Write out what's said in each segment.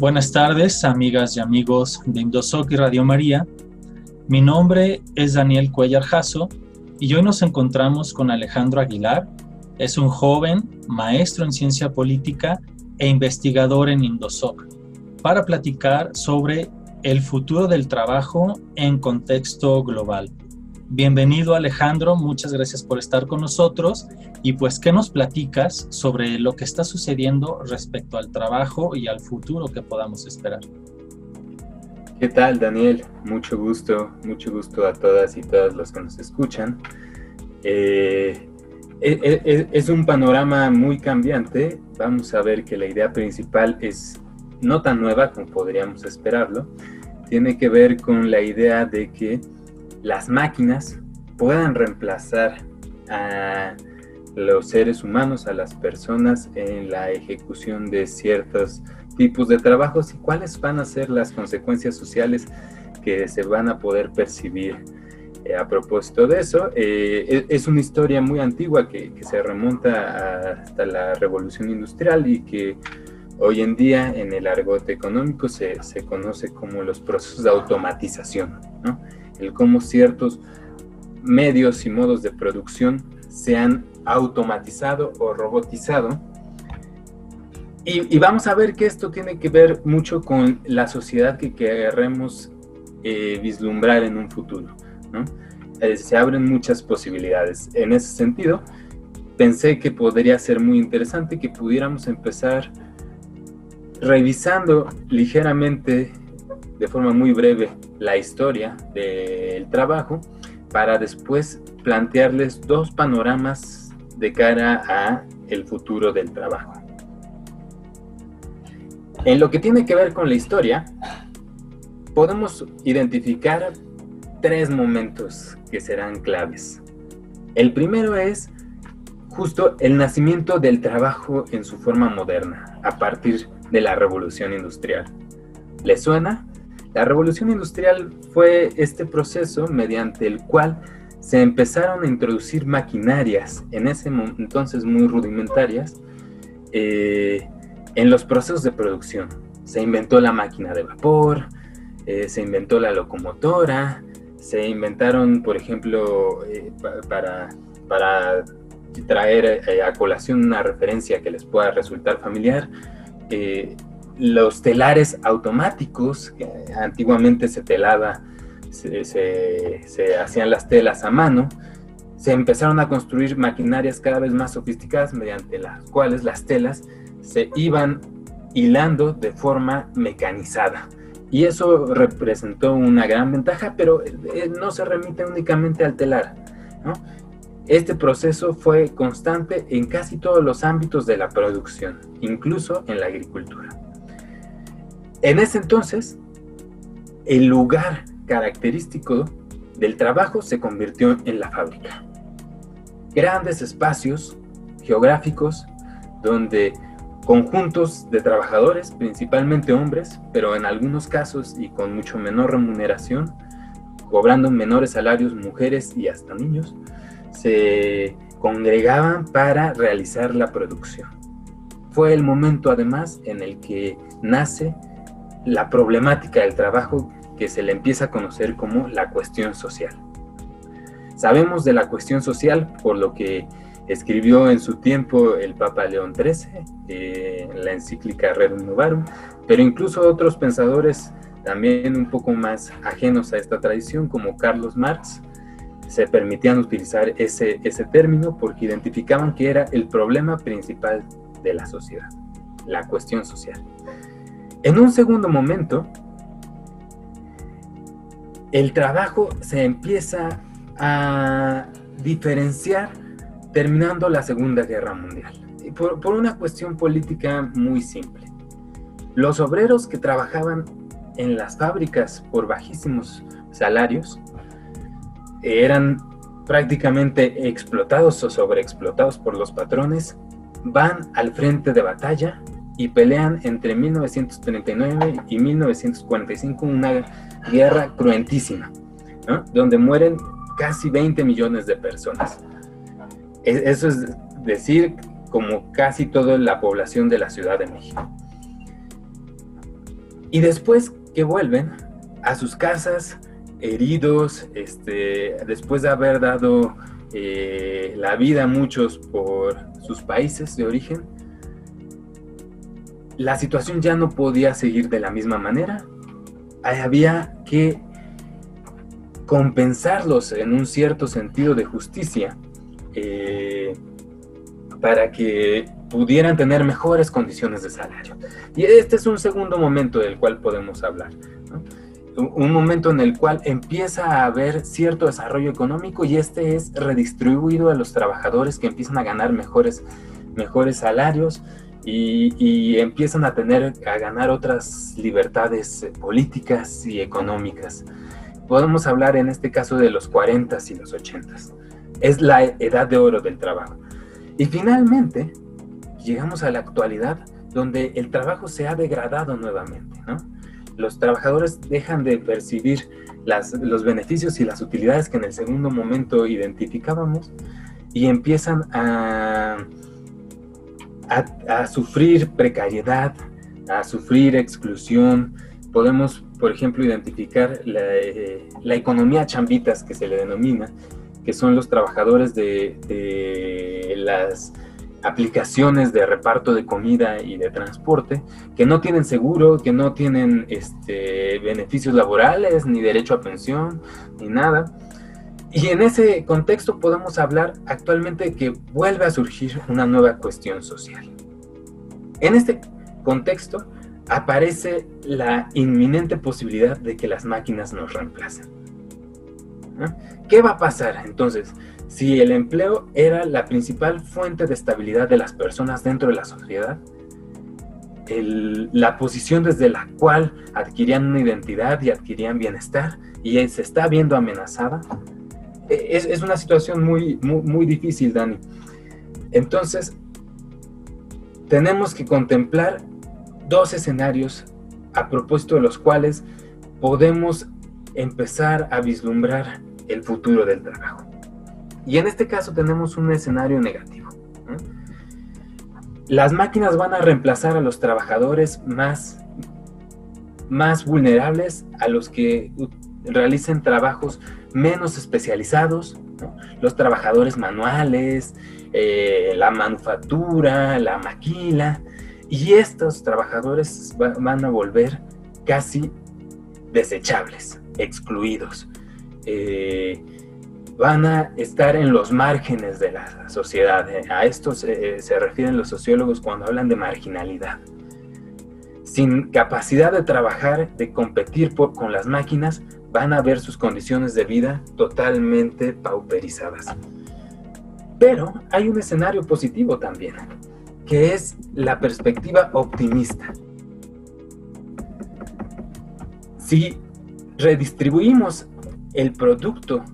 Buenas tardes, amigas y amigos de Indosoc y Radio María. Mi nombre es Daniel Cuellar Jasso y hoy nos encontramos con Alejandro Aguilar. Es un joven maestro en ciencia política e investigador en Indosoc para platicar sobre el futuro del trabajo en contexto global. Bienvenido Alejandro, muchas gracias por estar con nosotros y pues qué nos platicas sobre lo que está sucediendo respecto al trabajo y al futuro que podamos esperar. ¿Qué tal Daniel? Mucho gusto, mucho gusto a todas y todos los que nos escuchan. Eh, e, e, e, es un panorama muy cambiante. Vamos a ver que la idea principal es no tan nueva como podríamos esperarlo. Tiene que ver con la idea de que las máquinas puedan reemplazar a los seres humanos, a las personas en la ejecución de ciertos tipos de trabajos y cuáles van a ser las consecuencias sociales que se van a poder percibir. Eh, a propósito de eso, eh, e-, es una historia muy antigua que, se remonta hasta la revolución industrial y que hoy en día en el argot económico se, se conoce como los procesos de automatización. ¿no? El cómo ciertos medios y modos de producción se han automatizado o robotizado. Y, vamos a ver que esto tiene que ver mucho con la sociedad que queremos eh, vislumbrar en un futuro. Eh, se abren muchas posibilidades. En ese sentido, pensé que podría ser muy interesante que pudiéramos empezar revisando ligeramente de forma muy breve la historia del trabajo para después plantearles dos panoramas de cara a el futuro del trabajo. En lo que tiene que ver con la historia, podemos identificar tres momentos que serán claves. El primero es justo el nacimiento del trabajo en su forma moderna, a partir de la revolución industrial. ¿Le suena? La revolución industrial fue este proceso mediante el cual se empezaron a introducir maquinarias, en ese entonces muy rudimentarias, eh, en los procesos de producción. Se inventó la máquina de vapor, eh, se inventó la locomotora, se inventaron, por ejemplo, eh, para, para traer a colación una referencia que les pueda resultar familiar, los telares automáticos, que antiguamente se telaba, se, hacían las telas a mano, se empezaron a construir maquinarias cada vez más sofisticadas mediante las cuales las telas se iban hilando de forma mecanizada. Y eso representó una gran ventaja, pero eh, no se remite únicamente al telar. Este proceso fue constante en casi todos los ámbitos de la producción, incluso en la agricultura. En ese entonces, el lugar característico del trabajo se convirtió en la fábrica. Grandes espacios geográficos donde conjuntos de trabajadores, principalmente hombres, pero en algunos casos y con mucho menor remuneración, cobrando menores salarios mujeres y hasta niños, se congregaban para realizar la producción. Fue el momento además en el que nace la problemática del trabajo que se le empieza a conocer como la cuestión social. Sabemos de la cuestión social por lo que escribió en su tiempo el Papa León XIII, eh, la encíclica Rerum Novarum, pero incluso otros pensadores también un poco más ajenos a esta tradición, como Carlos Marx, se permitían utilizar ese, ese término porque identificaban que era el problema principal de la sociedad, la cuestión social. En un segundo momento, el trabajo se empieza a diferenciar terminando la Segunda Guerra Mundial. Por, una cuestión política muy simple. Los obreros que trabajaban en las fábricas por bajísimos salarios eran prácticamente explotados o sobreexplotados por los patrones, van al frente de batalla y pelean entre 1939 y 1945 una guerra cruentísima, donde mueren casi 20 millones de personas. Eso es decir, como casi toda la población de la Ciudad de México. Y después que vuelven a sus casas, heridos, este, después de haber dado eh, la vida a muchos por sus países de origen, la situación ya no podía seguir de la misma manera. Había que compensarlos en un cierto sentido de justicia eh, para que pudieran tener mejores condiciones de salario. Y este es un segundo momento del cual podemos hablar. Un momento en el cual empieza a haber cierto desarrollo económico y este es redistribuido a los trabajadores que empiezan a ganar mejores, mejores salarios y, empiezan a tener, a ganar otras libertades eh, políticas y económicas. Podemos hablar en este caso de los 40 y los 80 Es la edad de oro del trabajo. Y finalmente, llegamos a la actualidad donde el trabajo se ha degradado nuevamente, Los trabajadores dejan de percibir los beneficios y las utilidades que en el segundo momento identificábamos y empiezan a, a, sufrir precariedad, a sufrir exclusión. Podemos, por ejemplo, identificar la, eh, economía chambitas que se le denomina, que son los trabajadores de, de las aplicaciones de reparto de comida y de transporte que no tienen seguro, que no tienen este, beneficios laborales, ni derecho a pensión, ni nada. Y en ese contexto podemos hablar actualmente de que vuelve a surgir una nueva cuestión social. En este contexto aparece la inminente posibilidad de que las máquinas nos reemplacen. ¿Qué va a pasar entonces? Si el empleo era la principal fuente de estabilidad de las personas dentro de la sociedad, la posición desde la cual adquirían una identidad y adquirían bienestar y se está viendo amenazada, e, es, una situación muy, muy, muy difícil, Dani. Entonces, tenemos que contemplar dos escenarios a propósito de los cuales podemos empezar a vislumbrar el futuro del trabajo. Y en este caso tenemos un escenario negativo. Las máquinas van a reemplazar a los trabajadores más, más vulnerables, a los que realicen trabajos menos especializados, los trabajadores manuales, eh, la manufactura, la maquila, y estos trabajadores van a volver casi desechables, excluidos. Eh, van a estar en los márgenes de la sociedad. A esto se, refieren los sociólogos cuando hablan de marginalidad. Sin capacidad de trabajar, de competir con las máquinas, van a ver sus condiciones de vida totalmente pauperizadas. Pero hay un escenario positivo también, que es la perspectiva optimista. Si redistribuimos el producto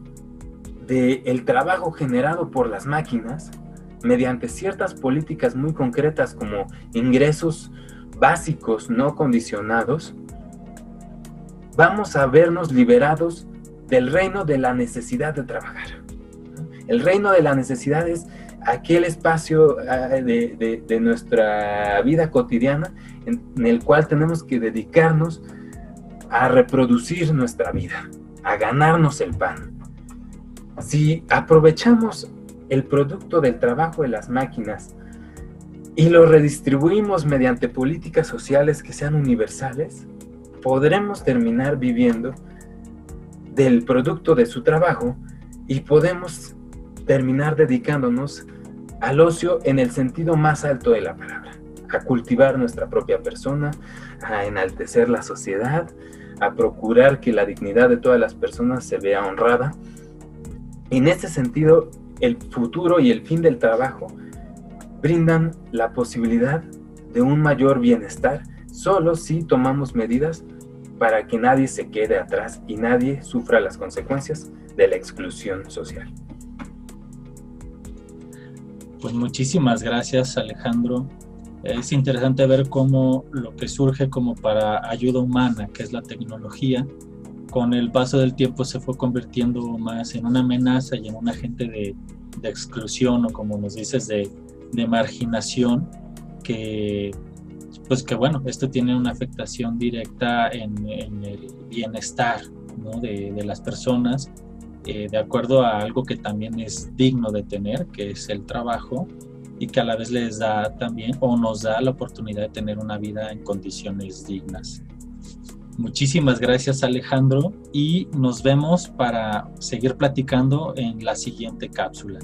del trabajo generado por las máquinas mediante ciertas políticas muy concretas como ingresos básicos no condicionados, vamos a vernos liberados del reino de la necesidad de trabajar. El reino de la necesidad es aquel espacio ah, de, nuestra vida cotidiana en el cual tenemos que dedicarnos a reproducir nuestra vida, a ganarnos el pan. Si aprovechamos el producto del trabajo de las máquinas y lo redistribuimos mediante políticas sociales que sean universales, podremos terminar viviendo del producto de su trabajo y podemos terminar dedicándonos al ocio en el sentido más alto de la palabra, a cultivar nuestra propia persona, a enaltecer la sociedad, a procurar que la dignidad de todas las personas se vea honrada. En este sentido, el futuro y el fin del trabajo brindan la posibilidad de un mayor bienestar solo si tomamos medidas para que nadie se quede atrás y nadie sufra las consecuencias de la exclusión social. Pues muchísimas gracias Alejandro. Es interesante ver cómo lo que surge como para ayuda humana, que es la tecnología, con el paso del tiempo se fue convirtiendo más en una amenaza y en un agente de, exclusión o como nos dices, de, marginación que pues que bueno, esto tiene una afectación directa en, el bienestar de, las personas, eh, de acuerdo a algo que también es digno de tener, que es el trabajo, y que a la vez les da también o nos da la oportunidad de tener una vida en condiciones dignas. Muchísimas gracias Alejandro y nos vemos para seguir platicando en la siguiente cápsula.